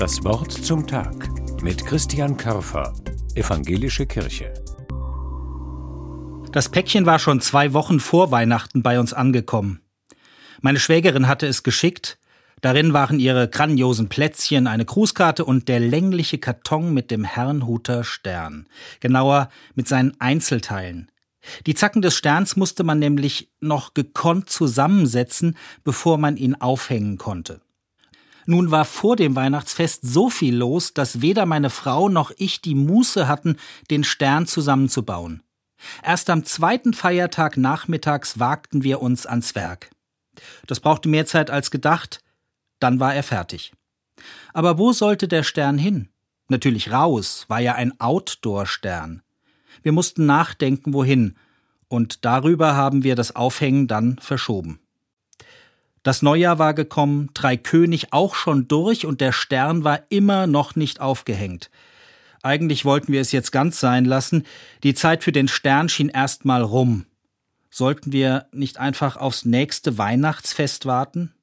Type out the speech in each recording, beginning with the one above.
Das Wort zum Tag mit Christian Körfer, Evangelische Kirche. Das Päckchen war schon zwei Wochen vor Weihnachten bei uns angekommen. Meine Schwägerin hatte es geschickt. Darin waren ihre grandiosen Plätzchen, eine Grußkarte und der längliche Karton mit dem Herrnhuter Stern. Genauer mit seinen Einzelteilen. Die Zacken des Sterns musste man nämlich noch gekonnt zusammensetzen, bevor man ihn aufhängen konnte. Nun war vor dem Weihnachtsfest so viel los, dass weder meine Frau noch ich die Muße hatten, den Stern zusammenzubauen. Erst am zweiten Feiertag nachmittags wagten wir uns ans Werk. Das brauchte mehr Zeit als gedacht, dann war er fertig. Aber wo sollte der Stern hin? Natürlich raus, war ja ein Outdoor-Stern. Wir mussten nachdenken, wohin, und darüber haben wir das Aufhängen dann verschoben. Das Neujahr war gekommen, Drei König auch schon durch und der Stern war immer noch nicht aufgehängt. Eigentlich wollten wir es jetzt ganz sein lassen, die Zeit für den Stern schien erst mal rum. Sollten wir nicht einfach aufs nächste Weihnachtsfest warten?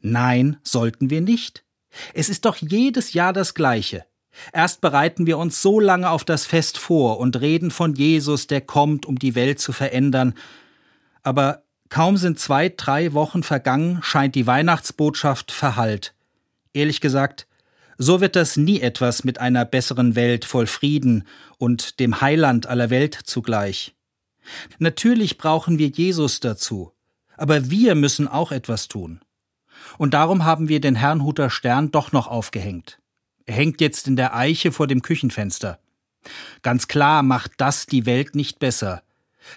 Nein, sollten wir nicht. Es ist doch jedes Jahr das gleiche. Erst bereiten wir uns so lange auf das Fest vor und reden von Jesus, der kommt, um die Welt zu verändern. Aber kaum sind zwei, drei Wochen vergangen, scheint die Weihnachtsbotschaft verhallt. Ehrlich gesagt, so wird das nie etwas mit einer besseren Welt voll Frieden und dem Heiland aller Welt zugleich. Natürlich brauchen wir Jesus dazu, aber wir müssen auch etwas tun. Und darum haben wir den Herrnhuter Stern doch noch aufgehängt. Er hängt jetzt in der Eiche vor dem Küchenfenster. Ganz klar macht das die Welt nicht besser.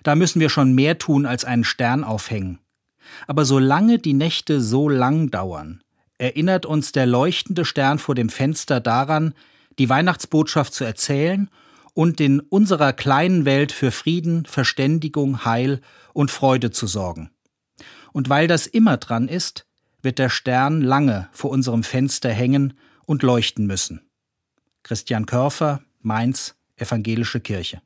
Da müssen wir schon mehr tun als einen Stern aufhängen. Aber solange die Nächte so lang dauern, erinnert uns der leuchtende Stern vor dem Fenster daran, die Weihnachtsbotschaft zu erzählen und in unserer kleinen Welt für Frieden, Verständigung, Heil und Freude zu sorgen. Und weil das immer dran ist, wird der Stern lange vor unserem Fenster hängen und leuchten müssen. Christian Körfer, Mainz, Evangelische Kirche.